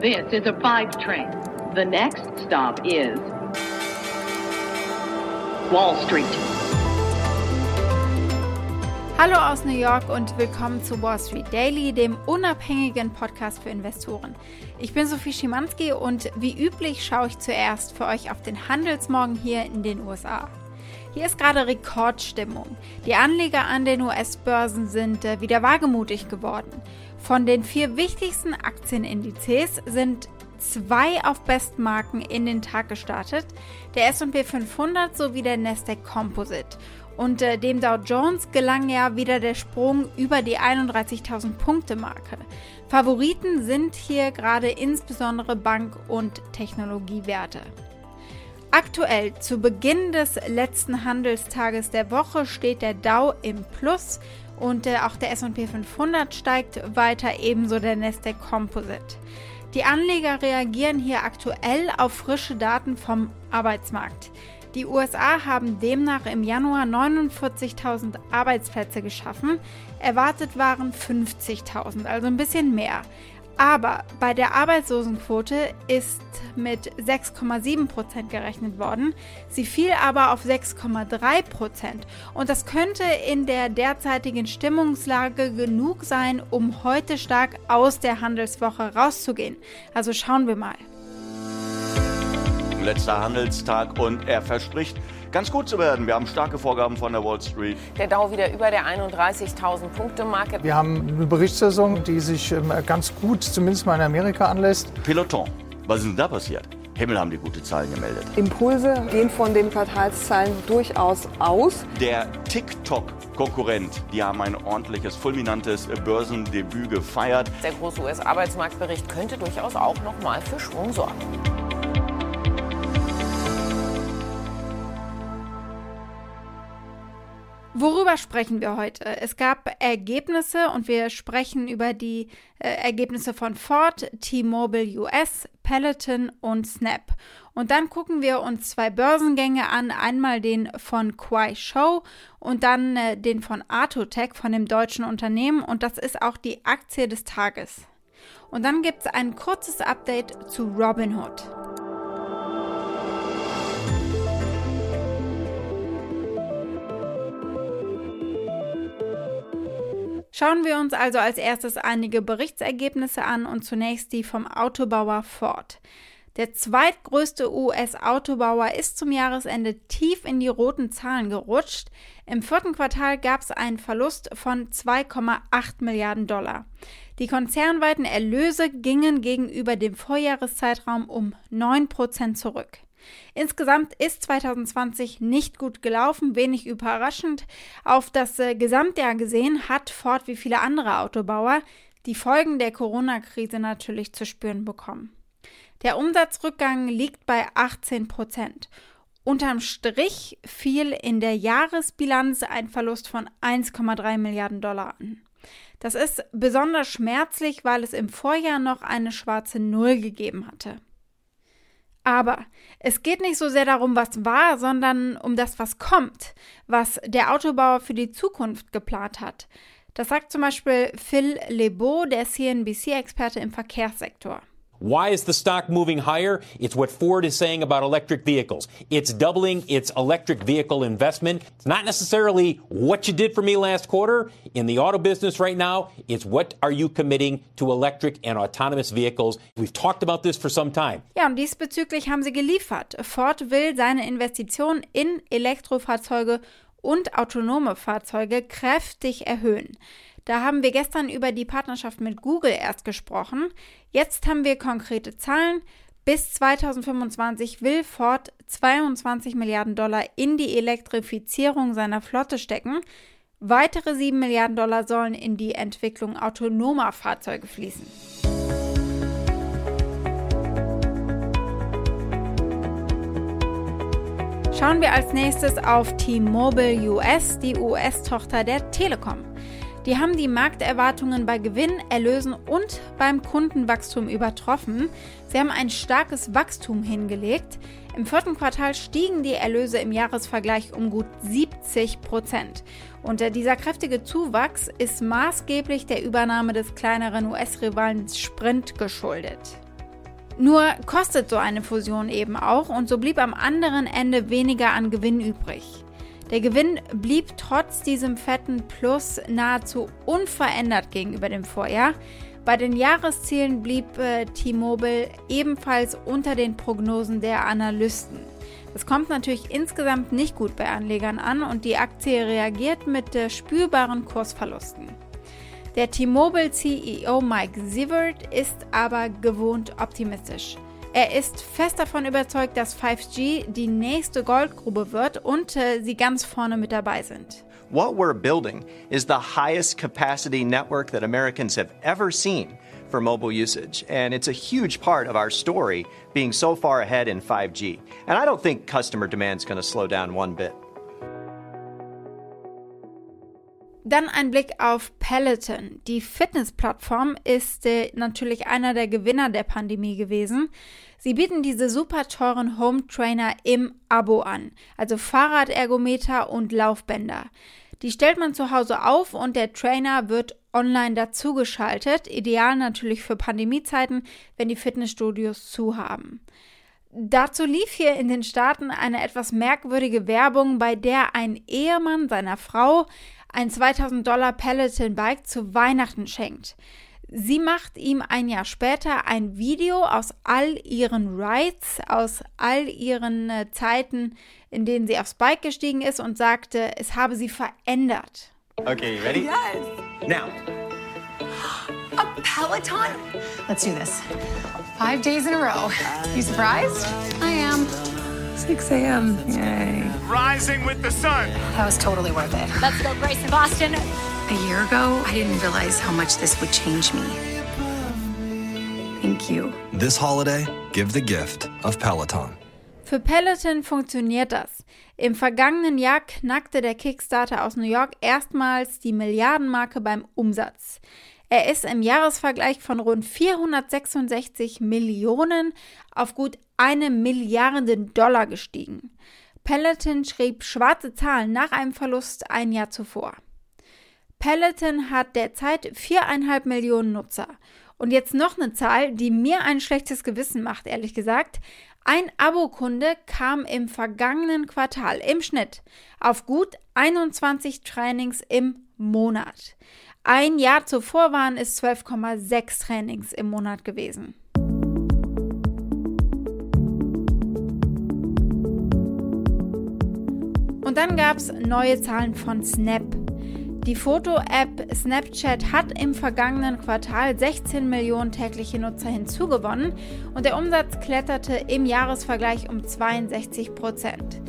This is a five train. The next stop is Wall Street. Hallo aus New York und willkommen zu Wall Street Daily, dem unabhängigen Podcast für Investoren. Ich bin Sophie Schimanski und wie üblich schaue ich zuerst für euch auf den Handelsmorgen hier in den USA. Hier ist gerade Rekordstimmung. Die Anleger an den US-Börsen sind äh, wieder wagemutig geworden. Von den vier wichtigsten Aktienindizes sind zwei auf Bestmarken in den Tag gestartet, der S&P 500 sowie der Nasdaq Composite. Und äh, dem Dow Jones gelang ja wieder der Sprung über die 31.000 Punkte Marke. Favoriten sind hier gerade insbesondere Bank- und Technologiewerte. Aktuell zu Beginn des letzten Handelstages der Woche steht der Dow im Plus und äh, auch der S&P 500 steigt weiter, ebenso der Nasdaq Composite. Die Anleger reagieren hier aktuell auf frische Daten vom Arbeitsmarkt. Die USA haben demnach im Januar 49.000 Arbeitsplätze geschaffen. Erwartet waren 50.000, also ein bisschen mehr. Aber bei der Arbeitslosenquote ist mit 6,7 Prozent gerechnet worden. Sie fiel aber auf 6,3 Prozent. Und das könnte in der derzeitigen Stimmungslage genug sein, um heute stark aus der Handelswoche rauszugehen. Also schauen wir mal. Letzter Handelstag und er verspricht, ganz gut zu werden. Wir haben starke Vorgaben von der Wall Street. Der Dow wieder über der 31.000 Punkte Marke. Wir haben eine Berichtssaison, die sich ähm, ganz gut, zumindest mal in Amerika, anlässt. Peloton, was ist denn da passiert? Himmel haben die gute Zahlen gemeldet. Impulse gehen von den Quartalszahlen durchaus aus. Der TikTok-Konkurrent, die haben ein ordentliches, fulminantes Börsendebüt gefeiert. Der große US-Arbeitsmarktbericht könnte durchaus auch noch mal für Schwung sorgen. Worüber sprechen wir heute? Es gab Ergebnisse und wir sprechen über die äh, Ergebnisse von Ford, T-Mobile US, Peloton und Snap. Und dann gucken wir uns zwei Börsengänge an, einmal den von Quai Show und dann äh, den von Artotech, von dem deutschen Unternehmen und das ist auch die Aktie des Tages. Und dann gibt es ein kurzes Update zu Robinhood. Schauen wir uns also als erstes einige Berichtsergebnisse an und zunächst die vom Autobauer Ford. Der zweitgrößte US-Autobauer ist zum Jahresende tief in die roten Zahlen gerutscht. Im vierten Quartal gab es einen Verlust von 2,8 Milliarden Dollar. Die konzernweiten Erlöse gingen gegenüber dem Vorjahreszeitraum um 9 Prozent zurück. Insgesamt ist 2020 nicht gut gelaufen, wenig überraschend. Auf das äh, Gesamtjahr gesehen hat Ford wie viele andere Autobauer die Folgen der Corona-Krise natürlich zu spüren bekommen. Der Umsatzrückgang liegt bei 18 Prozent. Unterm Strich fiel in der Jahresbilanz ein Verlust von 1,3 Milliarden Dollar an. Das ist besonders schmerzlich, weil es im Vorjahr noch eine schwarze Null gegeben hatte. Aber es geht nicht so sehr darum, was war, sondern um das, was kommt, was der Autobauer für die Zukunft geplant hat. Das sagt zum Beispiel Phil Lebeau, der CNBC-Experte im Verkehrssektor. Why is the stock moving higher? It's what Ford is saying about electric vehicles. It's doubling its electric vehicle investment. It's not necessarily what you did for me last quarter. In the auto business right now, it's what are you committing to electric and autonomous vehicles. We've talked about this for some time. Ja, und diesbezüglich haben sie geliefert. Ford will seine Investitionen in Elektrofahrzeuge und autonome Fahrzeuge kräftig erhöhen. Da haben wir gestern über die Partnerschaft mit Google erst gesprochen. Jetzt haben wir konkrete Zahlen. Bis 2025 will Ford 22 Milliarden Dollar in die Elektrifizierung seiner Flotte stecken. Weitere 7 Milliarden Dollar sollen in die Entwicklung autonomer Fahrzeuge fließen. Schauen wir als nächstes auf T-Mobile US, die US-Tochter der Telekom. Die haben die Markterwartungen bei Gewinn, Erlösen und beim Kundenwachstum übertroffen. Sie haben ein starkes Wachstum hingelegt. Im vierten Quartal stiegen die Erlöse im Jahresvergleich um gut 70 Prozent. Und dieser kräftige Zuwachs ist maßgeblich der Übernahme des kleineren US-Rivalen Sprint geschuldet. Nur kostet so eine Fusion eben auch und so blieb am anderen Ende weniger an Gewinn übrig. Der Gewinn blieb trotz diesem fetten Plus nahezu unverändert gegenüber dem Vorjahr. Bei den Jahreszielen blieb äh, T-Mobile ebenfalls unter den Prognosen der Analysten. Das kommt natürlich insgesamt nicht gut bei Anlegern an und die Aktie reagiert mit äh, spürbaren Kursverlusten. Der T-Mobile CEO Mike Sievert ist aber gewohnt optimistisch. Er ist fest davon überzeugt, dass 5G die nächste Goldgrube wird und äh, sie ganz vorne mit dabei sind. What we're building is the highest capacity network that Americans have ever seen for mobile usage. And it's a huge part of our story being so far ahead in 5G. And I don't think customer demand is going to slow down one bit. Dann ein Blick auf Peloton. Die Fitnessplattform ist äh, natürlich einer der Gewinner der Pandemie gewesen. Sie bieten diese super teuren Home Trainer im Abo an, also Fahrradergometer und Laufbänder. Die stellt man zu Hause auf und der Trainer wird online dazugeschaltet. Ideal natürlich für Pandemiezeiten, wenn die Fitnessstudios zu haben. Dazu lief hier in den Staaten eine etwas merkwürdige Werbung, bei der ein Ehemann seiner Frau ein 2000 Dollar Peloton Bike zu Weihnachten schenkt. Sie macht ihm ein Jahr später ein Video aus all ihren Rides, aus all ihren äh, Zeiten, in denen sie aufs Bike gestiegen ist und sagte, es habe sie verändert. Okay, you ready? Yes. Now. A Peloton? Let's do this. Five days in a row. You surprised? I am. 6 a.m. Yay. Rising with the sun. That was totally worth it. Let's go, Grace in Boston. A year ago, I didn't realize how much this would change me. Thank you. This holiday, give the gift of Peloton. Für Peloton funktioniert das. Im vergangenen Jahr knackte der Kickstarter aus New York erstmals die Milliardenmarke beim Umsatz. Er ist im Jahresvergleich von rund 466 Millionen auf gut eine Milliarde Dollar gestiegen. Peloton schrieb schwarze Zahlen nach einem Verlust ein Jahr zuvor. Peloton hat derzeit viereinhalb Millionen Nutzer. Und jetzt noch eine Zahl, die mir ein schlechtes Gewissen macht, ehrlich gesagt. Ein Abokunde kam im vergangenen Quartal im Schnitt auf gut 21 Trainings im Monat. Ein Jahr zuvor waren es 12,6 Trainings im Monat gewesen. Und dann gab es neue Zahlen von Snap. Die Foto-App Snapchat hat im vergangenen Quartal 16 Millionen tägliche Nutzer hinzugewonnen und der Umsatz kletterte im Jahresvergleich um 62 Prozent.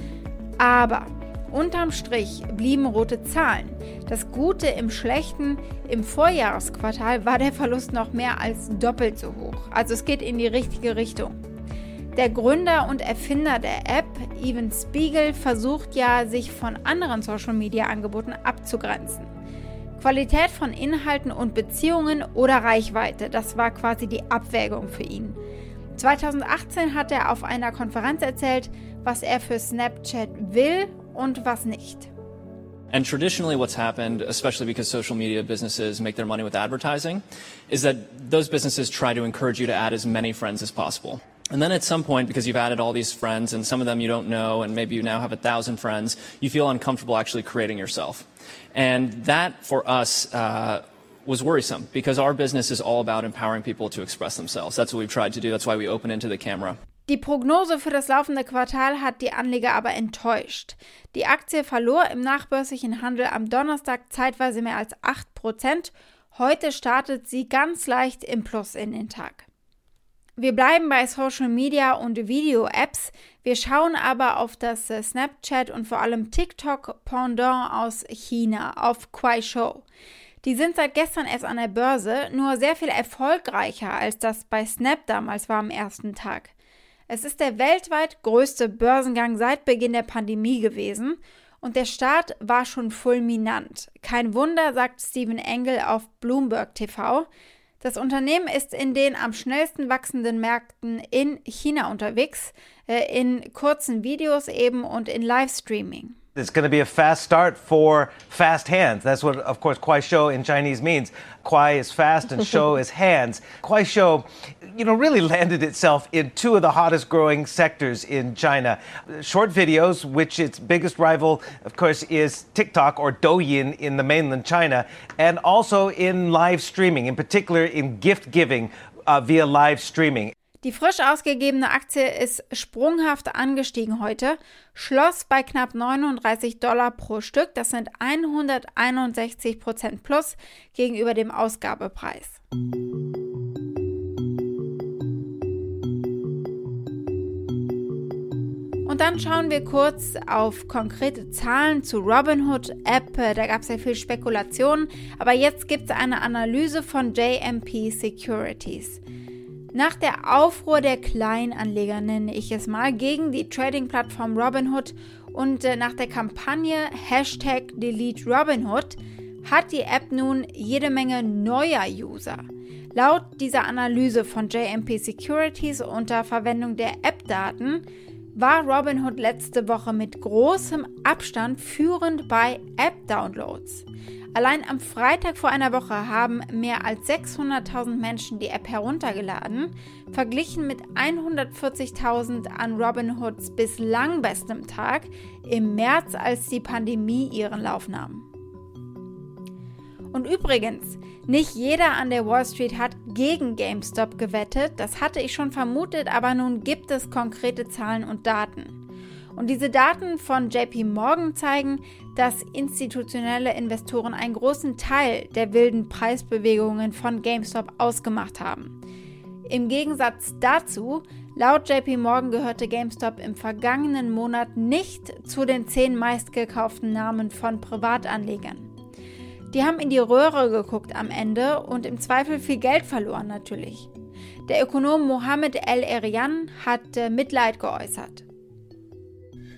Aber Unterm Strich blieben rote Zahlen. Das Gute im Schlechten, im Vorjahresquartal war der Verlust noch mehr als doppelt so hoch. Also es geht in die richtige Richtung. Der Gründer und Erfinder der App, Evan Spiegel, versucht ja, sich von anderen Social-Media-Angeboten abzugrenzen. Qualität von Inhalten und Beziehungen oder Reichweite, das war quasi die Abwägung für ihn. 2018 hat er auf einer Konferenz erzählt, was er für Snapchat will und was nicht. And traditionally, what's happened, especially because social media businesses make their money with advertising, is that those businesses try to encourage you to add as many friends as possible. And then at some point, because you've added all these friends and some of them you don't know, and maybe you now have a thousand friends, you feel uncomfortable actually creating yourself. And that, for us, uh, was worrisome because our business is all about empowering people to express themselves. That's what we've tried to do. That's why we open into the camera. Die Prognose für das laufende Quartal hat die Anleger aber enttäuscht. Die Aktie verlor im nachbörslichen Handel am Donnerstag zeitweise mehr als 8%. Heute startet sie ganz leicht im Plus in den Tag. Wir bleiben bei Social Media und Video-Apps. Wir schauen aber auf das äh, Snapchat und vor allem TikTok-Pendant aus China, auf Kuaishou. Die sind seit gestern erst an der Börse, nur sehr viel erfolgreicher als das bei Snap damals war am ersten Tag. Es ist der weltweit größte Börsengang seit Beginn der Pandemie gewesen und der Start war schon fulminant. Kein Wunder, sagt Stephen Engel auf Bloomberg TV. Das Unternehmen ist in den am schnellsten wachsenden Märkten in China unterwegs, äh, in kurzen Videos eben und in Livestreaming. It's going to be a fast start for fast hands. That's what, of course, Kuai Shou in Chinese means. Kuai is fast and Shou is hands. Kuai Shou, you know, really landed itself in two of the hottest growing sectors in China. Short videos, which its biggest rival, of course, is TikTok or Douyin in the mainland China, and also in live streaming, in particular in gift giving uh, via live streaming. Die frisch ausgegebene Aktie ist sprunghaft angestiegen heute, schloss bei knapp 39 Dollar pro Stück. Das sind 161 Prozent plus gegenüber dem Ausgabepreis. Und dann schauen wir kurz auf konkrete Zahlen zu Robinhood App. Da gab es ja viel Spekulation, aber jetzt gibt es eine Analyse von JMP Securities. Nach der Aufruhr der Kleinanleger, nenne ich es mal, gegen die Trading-Plattform Robinhood und äh, nach der Kampagne Hashtag Delete Robinhood hat die App nun jede Menge neuer User. Laut dieser Analyse von JMP Securities unter Verwendung der App-Daten war Robinhood letzte Woche mit großem Abstand führend bei App-Downloads. Allein am Freitag vor einer Woche haben mehr als 600.000 Menschen die App heruntergeladen, verglichen mit 140.000 an Robinhoods bislang bestem Tag im März, als die Pandemie ihren Lauf nahm. Und übrigens, nicht jeder an der Wall Street hat gegen GameStop gewettet, das hatte ich schon vermutet, aber nun gibt es konkrete Zahlen und Daten. Und diese Daten von JP Morgan zeigen, dass institutionelle Investoren einen großen Teil der wilden Preisbewegungen von GameStop ausgemacht haben. Im Gegensatz dazu, laut JP Morgan gehörte GameStop im vergangenen Monat nicht zu den zehn meistgekauften Namen von Privatanlegern. Die haben in die Röhre geguckt am Ende und im Zweifel viel Geld verloren natürlich. Der Ökonom Mohamed El Erian hat Mitleid geäußert.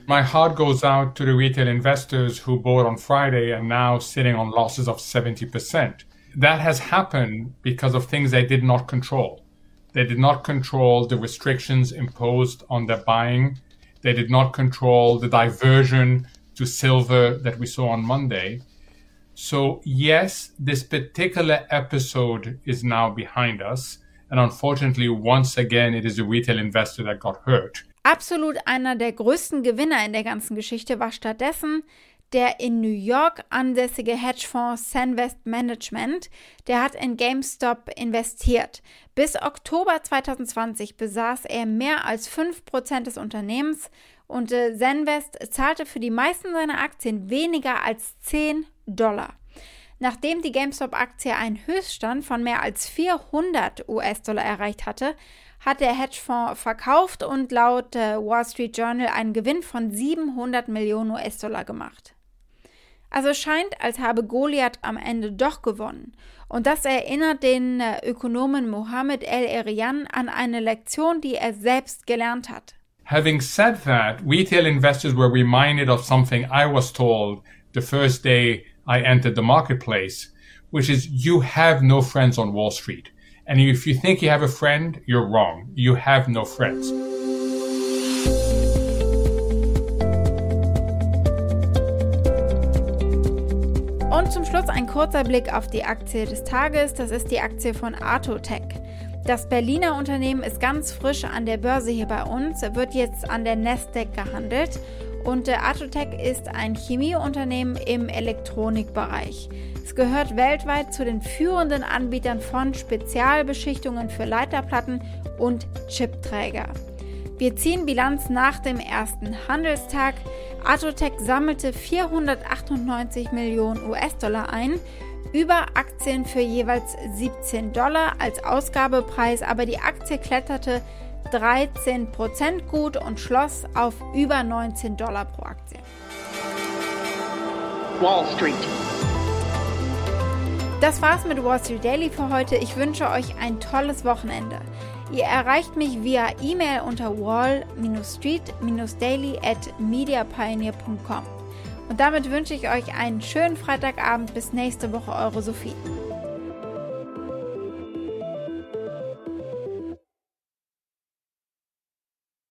My heart goes out to the retail investors who bought on Friday and now sitting on losses of 70%. That has happened because of things they did not control. They did not control the restrictions imposed on their buying. They did not control the diversion to silver that we saw on Monday. So, yes, this particular episode is now behind us. And unfortunately, once again, it is a retail investor that got hurt. Absolut einer der größten Gewinner in der ganzen Geschichte war stattdessen der in New York ansässige Hedgefonds Senvest Management, der hat in GameStop investiert. Bis Oktober 2020 besaß er mehr als 5% des Unternehmens und äh, Senvest zahlte für die meisten seiner Aktien weniger als 10 Dollar. Nachdem die GameStop-Aktie einen Höchststand von mehr als 400 US-Dollar erreicht hatte, hat der Hedgefonds verkauft und laut äh, Wall Street Journal einen Gewinn von 700 Millionen US-Dollar gemacht. Also es scheint, als habe Goliath am Ende doch gewonnen. Und das erinnert den äh, Ökonomen Mohammed El Erian an eine Lektion, die er selbst gelernt hat. Having said that, retail investors were reminded of something I was told the first day I entered the marketplace, which is you have no friends on Wall Street. And if you think you have a friend, you're wrong. You have no friends. Und zum Schluss ein kurzer Blick auf die Aktie des Tages. Das ist die Aktie von Artotech. Das Berliner Unternehmen ist ganz frisch an der Börse hier bei uns, wird jetzt an der Nasdaq gehandelt und äh, Artotech ist ein Chemieunternehmen im Elektronikbereich. Es gehört weltweit zu den führenden Anbietern von Spezialbeschichtungen für Leiterplatten und Chipträger. Wir ziehen Bilanz nach dem ersten Handelstag. Atotech sammelte 498 Millionen US-Dollar ein, über Aktien für jeweils 17 Dollar als Ausgabepreis, aber die Aktie kletterte 13% gut und schloss auf über 19 Dollar pro Aktie. Wall Street. Das war's mit Wall Street Daily für heute. Ich wünsche euch ein tolles Wochenende. Ihr erreicht mich via E-Mail unter wall-street-daily at mediapioneer.com. Und damit wünsche ich euch einen schönen Freitagabend. Bis nächste Woche, eure Sophie.